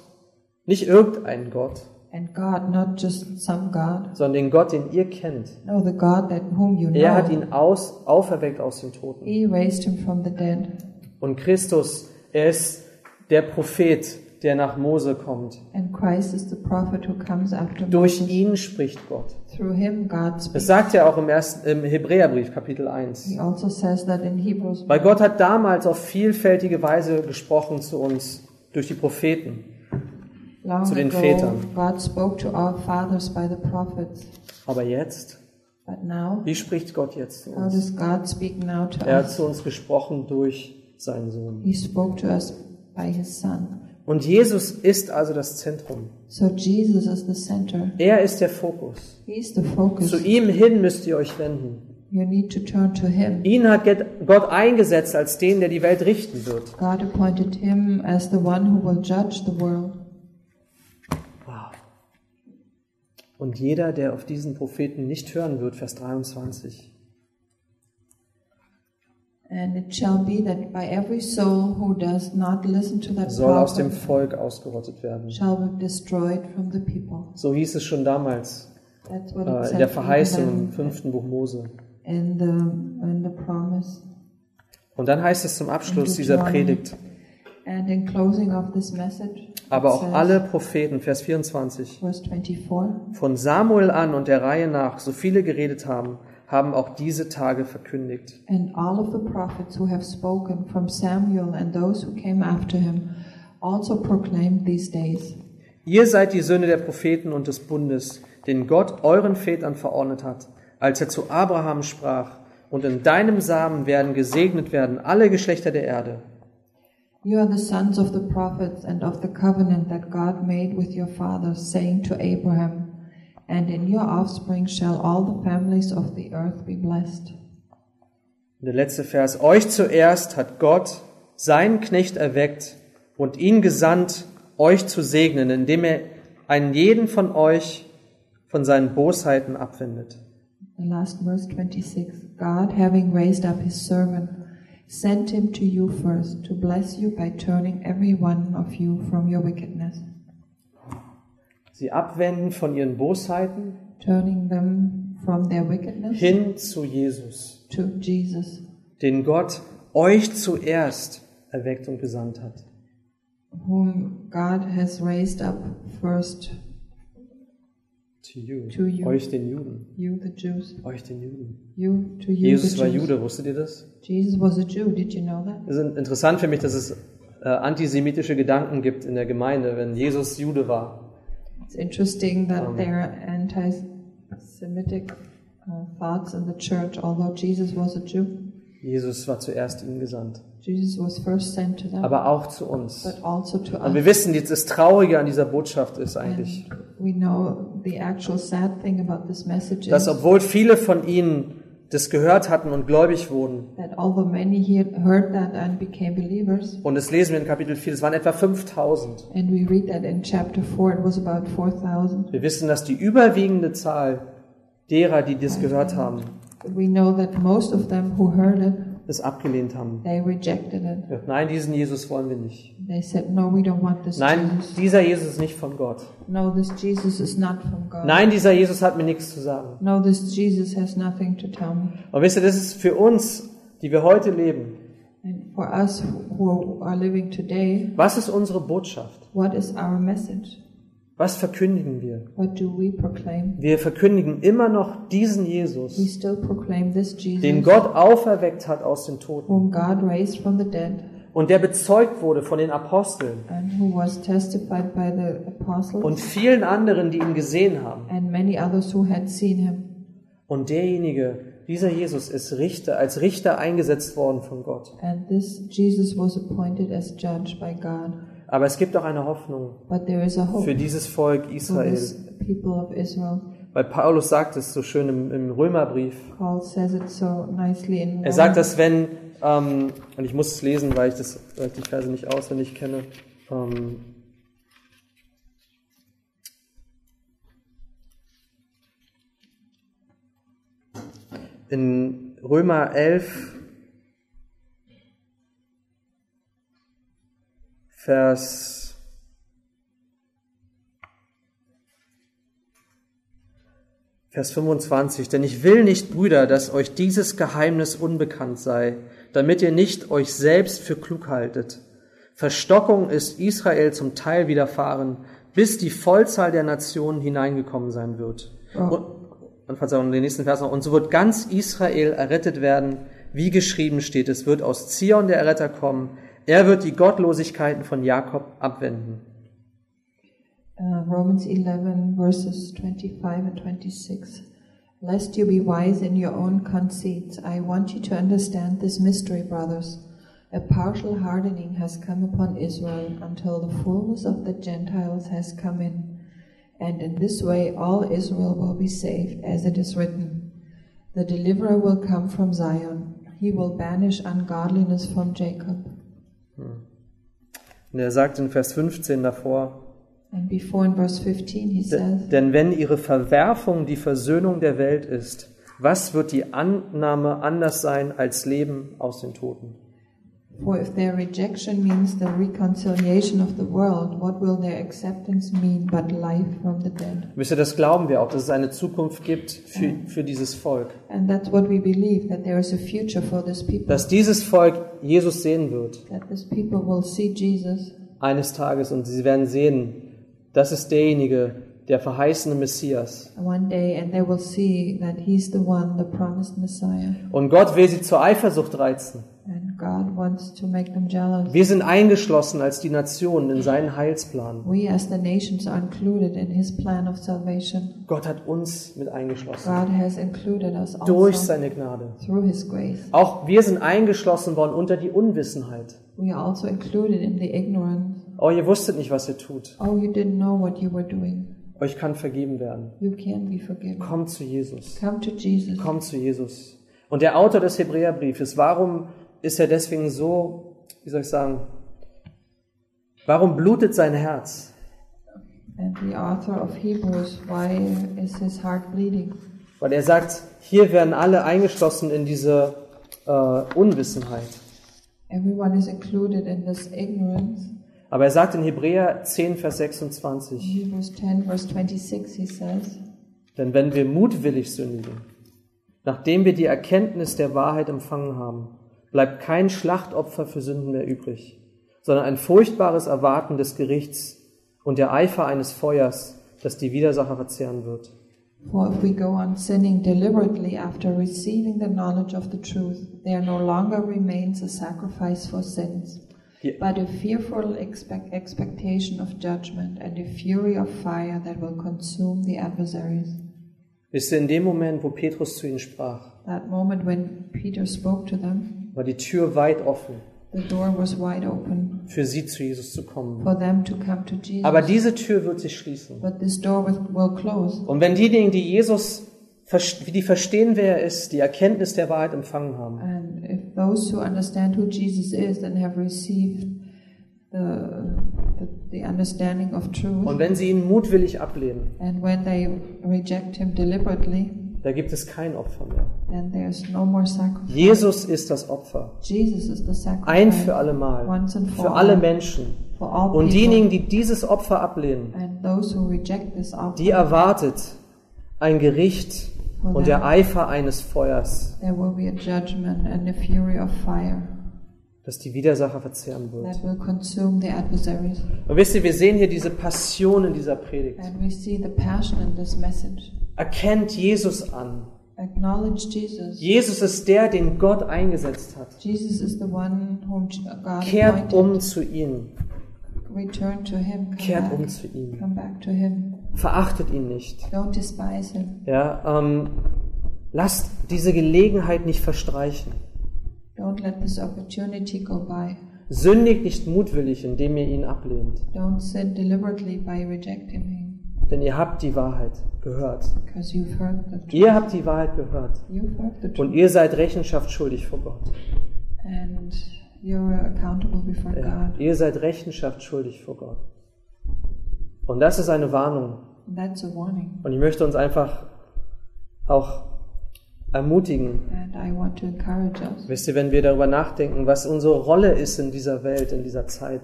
nicht irgendein Gott, And God, not just some God. sondern den Gott, den ihr kennt. No, the God that whom you Er hat know. ihn aus, auferweckt aus den Toten. He raised him from the dead. Und Christus, er ist der Prophet, der nach Mose kommt. And Christ is the prophet who comes after Durch ihn spricht Gott. Das sagt er auch im, ersten, im Hebräerbrief, Kapitel 1. He also says that in Hebrews. Weil Gott hat damals auf vielfältige Weise gesprochen zu uns durch die Propheten. Long zu den ago, Vätern. God spoke to our fathers by the prophets. Aber jetzt, But now, wie spricht Gott jetzt zu how uns? does God speak now to Er hat us? zu uns gesprochen durch seinen Sohn. He spoke to us by his son. Und Jesus ist also das Zentrum. So Jesus is the center. Er ist der Fokus. He's the focus. Zu ihm hin müsst ihr euch wenden. You need to turn to him. Ihn hat Gott eingesetzt als den, der die Welt richten wird. God appointed him as the one who will judge the world. Wow. Und jeder, der auf diesen Propheten nicht hören wird, Vers 23, And it shall be that by every soul who does not listen to that soll aus dem Volk ausgerottet werden. shall be destroyed from the people. So hieß es schon damals That's what it äh, in der Verheißung im fünften Buch Mose. in the in the promise. Und dann heißt es zum Abschluss dieser Predigt, And in closing of this message, aber auch says, alle Propheten, Vers 24, verse 24, von Samuel an und der Reihe nach, so viele geredet haben, haben auch diese Tage verkündigt. and all of the prophets who have spoken from Samuel and those who came after him also proclaimed these days. Ihr seid die Söhne der Propheten und des Bundes, den Gott euren Vätern verordnet hat, als er zu Abraham sprach, und in deinem Samen werden gesegnet werden alle Geschlechter der Erde. You are the sons of the prophets and of the covenant that God made with your fathers, saying to Abraham, And in your offspring shall all the families of the earth be blessed. Und der letzte Vers, euch zuerst hat Gott seinen Knecht erweckt und ihn gesandt, euch zu segnen, indem er einen jeden von euch von seinen Bosheiten abwendet. The last verse 26 God, having raised up his servant, sent him to you first to bless you by turning every one of you from your wickedness, Sie abwenden von ihren Bosheiten turning them from their wickedness hin zu Jesus, to Jesus, den Gott euch zuerst erweckt und gesandt hat. whom God has raised up first, To you. To you. Euch den Juden. you the Jews, Euch den Juden. you to you Jesus the war Jews. Jude, wusstet ihr das? Jesus was a Jew. Did you know that? Es ist interessant für mich, dass es äh, antisemitische Gedanken gibt in der Gemeinde, wenn Jesus Jude war. It's interesting that Um, there are anti-Semitic uh, thoughts in the church. Although Jesus was a Jew, Jesus war zuerst ihnen gesandt. Jesus was first sent to them, Aber auch zu uns. but also to Und wir us. wissen, jetzt das Traurige an dieser Botschaft ist eigentlich, And we know the actual sad thing about this message dass obwohl viele von ihnen das gehört hatten und gläubig wurden, und das lesen wir in Kapitel 4, es waren etwa 5000. and we read that in chapter 4, it was about 4,000. Wir wissen, dass die überwiegende Zahl derer, die das gehört haben, Es abgelehnt haben. they rejected it. Ja, Nein, diesen Jesus wollen wir nicht. They said, no, we don't want this Nein, Jesus. dieser Jesus ist nicht von Gott. No, Jesus is not from God. Nein, dieser Jesus hat mir nichts zu sagen. No, this Jesus has nothing to tell me. Und wisst ihr, das ist für uns, die wir heute leben, And for us who are living today, was ist unsere Botschaft? what is our message? Was verkündigen wir? What do we proclaim? Wir verkündigen immer noch diesen We Jesus, still proclaim this den Jesus Gott auferweckt hat aus den Toten und der bezeugt wurde von den Aposteln and who was testified by the apostles und vielen anderen, die ihn gesehen haben. and many others who had seen him. Und derjenige, dieser Jesus ist Richter, als Richter eingesetzt worden von Gott. And this Jesus was appointed as judge by God. Aber es gibt auch eine Hoffnung für dieses Volk Israel. Israel. Weil Paulus sagt es so schön im, im Römerbrief. So er sagt, dass wenn, ähm, und ich muss es lesen, weil ich, das, weil ich die Verse nicht auswendig kenne, ähm, in Römer 11, Vers Vers 25, denn ich will nicht, Brüder, dass euch dieses Geheimnis unbekannt sei, damit ihr nicht euch selbst für klug haltet. Verstockung ist Israel zum Teil widerfahren, bis die Vollzahl der Nationen hineingekommen sein wird. Oh. Und, und Verzeihung, den nächsten Vers noch. Und so wird ganz Israel errettet werden, wie geschrieben steht. Es wird aus Zion der Erretter kommen. Er wird die Gottlosigkeiten von Jakob abwenden. Uh, Romans 11, verses 25 and 26. Lest you be wise in your own conceits, I want you to understand this mystery, brothers. A partial hardening has come upon Israel until the fullness of the Gentiles has come in. And in this way all Israel will be saved, as it is written The deliverer will come from Zion, he will banish ungodliness from Jacob. Und er sagt in Vers 15 davor, And before in verse 15 he says, denn wenn ihre Verwerfung die Versöhnung der Welt ist, was wird die Annahme anders sein als Leben aus den Toten? For if their rejection means the reconciliation of the world, what will their acceptance mean but life from the dead? Wisst das glauben wir auch, dass es eine Zukunft gibt für, für dieses Volk. And that's what we believe that there is a future for this people, Dass dieses Volk Jesus sehen wird that this people will see Jesus eines Tages und sie werden sehen, das ist derjenige, der verheißene Messias. one day and they will see that he's the one, the promised Messiah. Und Gott will sie zur Eifersucht reizen. And God wants to make them jealous. Wir sind eingeschlossen als die Nationen in seinen Heilsplan. We as the nations are included in his plan of salvation. Gott hat uns mit eingeschlossen. God has included us Durch also seine Gnade. through his grace. Auch wir sind eingeschlossen worden unter die Unwissenheit. We are also included in the ignorance. Oh, ihr wusstet nicht, was ihr tut. Oh, you didn't know what you were doing. Euch kann vergeben werden. You can be forgiven. Kommt zu Jesus. Come to Jesus. Kommt zu Jesus. Und der Autor des Hebräerbriefes, warum ist er deswegen so, wie soll ich sagen, warum blutet sein Herz? And the author of Hebrews, why is his heart bleeding? Weil er sagt, hier werden alle eingeschlossen in diese äh, Unwissenheit. Everyone is included in this ignorance. Aber er sagt in Hebräer 10, Vers In 26, Hebrews 10, verse 26, he says, denn wenn wir mutwillig sündigen, nachdem wir die Erkenntnis der Wahrheit empfangen haben, bleibt kein Schlachtopfer für Sünden mehr übrig, sondern ein furchtbares Erwarten des Gerichts und der Eifer eines Feuers, das die Widersacher verzehren wird. For if we go on sinning deliberately after receiving the knowledge of the truth, there no longer remains a sacrifice for sins, Die, but a fearful expect- expectation of judgment and a fury of fire that will consume the adversaries. wisst ihr, in dem Moment, wo Petrus zu ihnen sprach, That moment when Peter spoke to them, war die Tür weit offen, the door was wide open für sie zu Jesus zu kommen. for them to come to Jesus. Aber diese Tür wird sich schließen. But this door will close. Und wenn diejenigen, die Jesus, verst- die verstehen, wer er ist, die Erkenntnis der Wahrheit empfangen haben, And if those who understand who Jesus is and have received the, the, the understanding of truth, und wenn sie ihn mutwillig ablehnen, and when they reject him deliberately, da gibt es kein Opfer mehr. then there's no more sacrifice. Jesus ist das Opfer. Jesus is the sacrifice. Ein für alle Mal. Once and for Für alle all. Menschen. For all Und diejenigen, die dieses Opfer ablehnen, and those who reject this offer, die erwartet ein Gericht und der Eifer eines Feuers, there will be a judgment and a fury of fire das die Widersacher verzehren wird. that will consume the adversaries. Und wisst ihr, wir sehen hier diese Passion in dieser Predigt. And we see the passion in this message. Erkennt Jesus an. Acknowledge Jesus. Jesus ist der, den Gott eingesetzt hat. Jesus is the one whom God Kehrt um zu ihm. Return to Him. Come Kehrt um zu ihm. Verachtet ihn nicht. Don't despise Him. Ja, ähm, lasst diese Gelegenheit nicht verstreichen. Don't let this opportunity go by. Sündigt nicht mutwillig, indem ihr ihn ablehnt. Don't sin deliberately by rejecting Him. Denn ihr habt die Wahrheit gehört. Because you've heard the truth. Ihr habt die Wahrheit gehört. You've heard the Und ihr seid Rechenschaft schuldig vor Gott. And you're accountable before Ja, ihr seid Rechenschaft schuldig vor Gott. Und das ist eine Warnung. Und ich möchte uns einfach auch ermutigen. And I want to encourage us Wisst ihr, wenn wir darüber nachdenken, was unsere Rolle ist in dieser Welt, in dieser Zeit.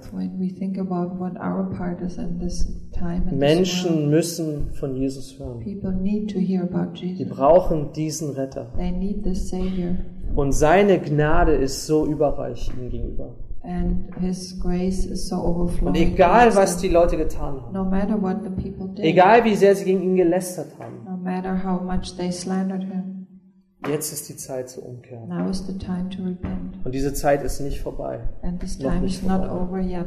time world. Menschen müssen von Jesus hören. About Die Jesus. brauchen diesen Retter. Und seine Gnade ist so überreich ihnen gegenüber. And His grace is so overflowing. Und egal, was die Leute getan haben, No matter what the people did. egal wie sehr sie gegen ihn gelästert haben, No matter how much they slandered Him. jetzt ist die Zeit zu umkehren. Now is the time to repent. Und diese Zeit ist nicht vorbei. And this time is not vorbei. over yet.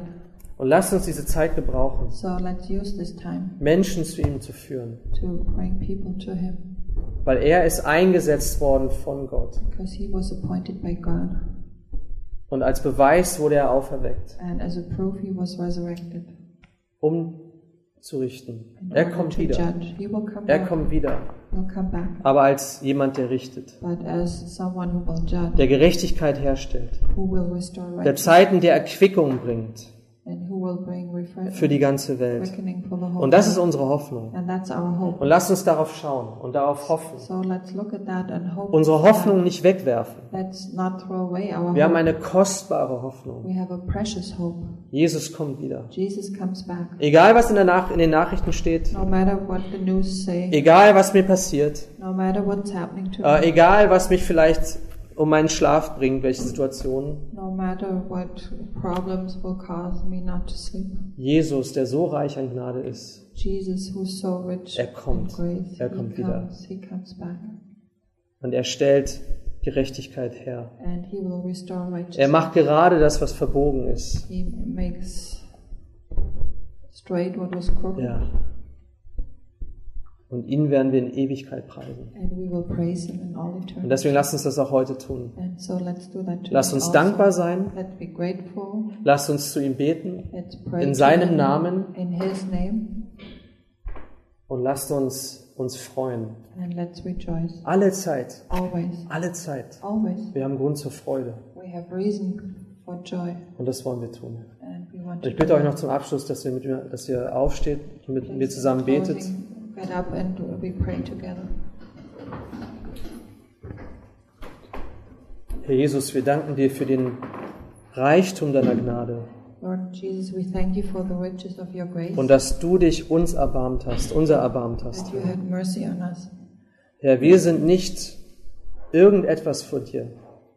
Und lasst uns diese Zeit gebrauchen, So let's use this time Menschen zu ihm zu führen. to bring people to Him. Weil er ist eingesetzt worden von Gott. Und als Beweis wurde er auferweckt, And as a proof, He was resurrected. um zu richten. in Er kommt wieder. Er back. kommt wieder. Aber als jemand, der richtet, der Gerechtigkeit herstellt, der Zeiten der Erquickung bringt für die ganze Welt. Und das ist unsere Hoffnung. Und lasst uns darauf schauen und darauf hoffen. So let's look at that and hope. Unsere Hoffnung nicht wegwerfen. Let's not throw away our Wir haben eine kostbare Hoffnung. Jesus kommt wieder. Egal, was in, der Nach in den Nachrichten steht, egal, was mir passiert, äh, me, egal, was mich vielleicht um meinen Schlaf bringt, welche Situationen, no. Jesus, der so reich an Gnade ist, Jesus, who's so rich Er kommt. grace, Er kommt wieder. comes, und er stellt Gerechtigkeit her. and he will restore Er macht gerade das, was verbogen ist. Ja. Und ihn werden wir in Ewigkeit preisen. in Und deswegen lasst uns das auch heute tun. So Lasst uns also. dankbar sein. Lasst uns zu ihm beten. In seinem Namen. In His name, Und lasst uns uns freuen. and let's rejoice Alle Zeit. always, Alle Zeit. always. Wir haben Grund zur Freude. We have reason for joy, Und das wollen wir tun. and we want Und to. ich bitte euch noch zum Abschluss, dass ihr, mit mir, dass ihr aufsteht und mit mir zusammen betet. Get up and we pray together. Herr Jesus, wir danken dir für den Reichtum deiner Gnade Lord Jesus, we thank you for the riches of your grace, und dass du dich uns erbarmt hast, unser erbarmt hast. that you had mercy on us. Herr, wir sind nicht irgendetwas vor dir.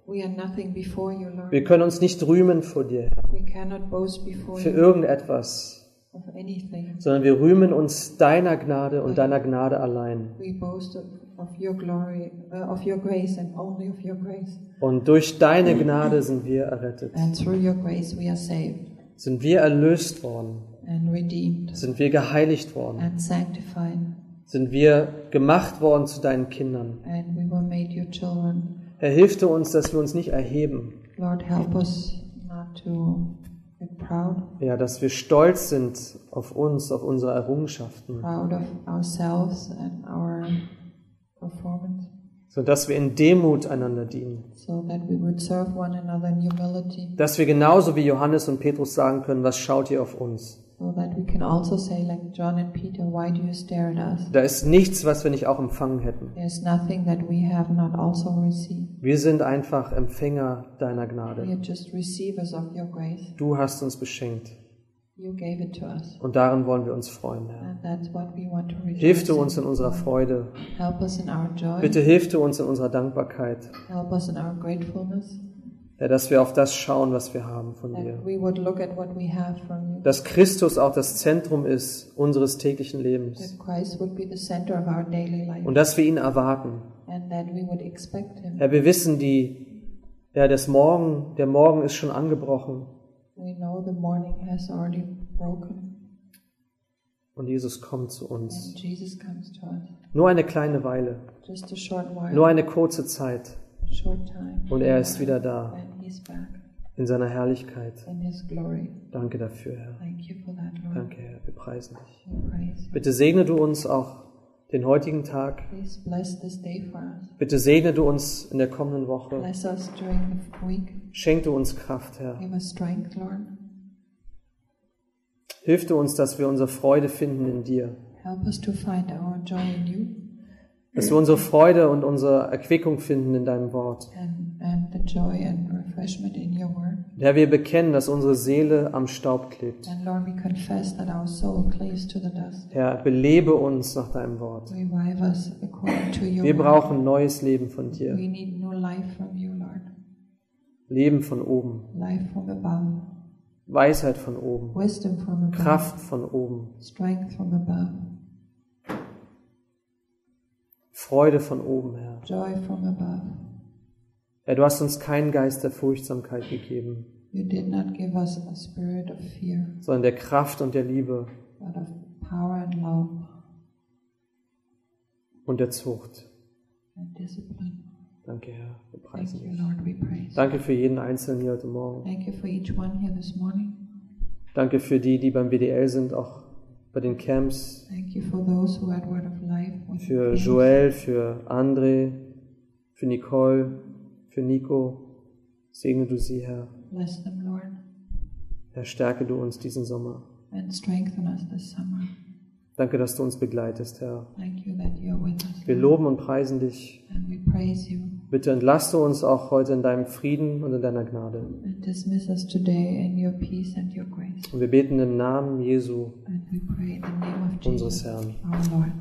We are nothing before you, Lord. Wir können uns nicht rühmen vor dir, Herr, We cannot boast before für you irgendetwas. Sondern wir rühmen uns deiner Gnade und deiner Gnade allein. Uh. Und durch deine Gnade sind wir errettet, sind wir erlöst worden, sind wir geheiligt worden, sind wir gemacht worden zu deinen Kindern. Herr, hilf du uns, dass wir uns nicht erheben, Lord, help us not to ja, dass wir stolz sind auf uns, auf unsere Errungenschaften, proud of ourselves and our performance, sondern dass wir in Demut einander dienen. so that we would serve one another in humility, Dass wir genauso wie Johannes und Petrus sagen können, was schaut ihr auf uns? So that we can also say, like John and Peter, why do you stare at us? Da ist nichts, was wir nicht auch empfangen hätten. There's nothing that we have not also received. Wir sind einfach Empfänger deiner We Gnade. are just receivers of your grace. Du hast uns beschenkt You gave it to us, und darin wollen wir uns freuen, Herr. Hilf du uns in unserer Freude. Help us in our joy. Bitte hilf du uns in unserer Dankbarkeit, Herr, dass wir auf das schauen, was wir haben von dir. Dass Christus auch das Zentrum ist unseres täglichen Lebens. Und dass wir ihn erwarten. Herr, wir wissen, die, ja, das Morgen, der Morgen ist schon angebrochen. We know the morning has already broken. und Jesus kommt zu uns. Nur eine kleine Weile, nur eine kurze Zeit. Und er ist wieder da in seiner Herrlichkeit. in his glory. Danke dafür, Herr. Thank you for that, Lord. Danke, Herr. Wir preisen dich. Bitte segne du uns auch den heutigen Tag. Bitte segne du uns in der kommenden Woche. Schenk du uns Kraft, Herr. Hilf du uns, dass wir unsere Freude finden in dir. Help us to find our joy in you. dass wir unsere Freude und unsere Erquickung finden in deinem Wort. and, and Herr, wir bekennen, dass unsere Seele am Staub klebt. Lord. Herr, belebe uns nach deinem Wort. Wir brauchen neues Leben von dir. You. Leben von oben. Weisheit von oben, above. Kraft von oben. Freude von oben, Herr. Joy from above. Herr, du hast uns keinen Geist der Furchtsamkeit gegeben, You did not give us a spirit of fear, sondern der Kraft und der Liebe but of power and love und der Zucht. and discipline. Danke, Herr. Wir Thank preisen you, dich. Lord. We praise. Danke für jeden Einzelnen hier heute Morgen. Thank you for each one here this morning. Danke für die, die beim WDL sind, auch bei den Camps. Thank you for those who had Word of Life. with Für. Joel, für André, für Nicole, für Nico. Segne du sie, Herr. Bless them, Lord, Herr, stärke du uns diesen Sommer. and strengthen us this summer. Danke, dass du uns begleitest, Herr. Thank you that you're with us. Wir loben und preisen dich. And we praise you. Bitte entlaste uns auch heute in deinem Frieden und in deiner Gnade. And dismiss us today in your peace and your grace. Und wir beten im Namen Jesu, And we pray in the name of unseres Jesus, Herrn. our Lord.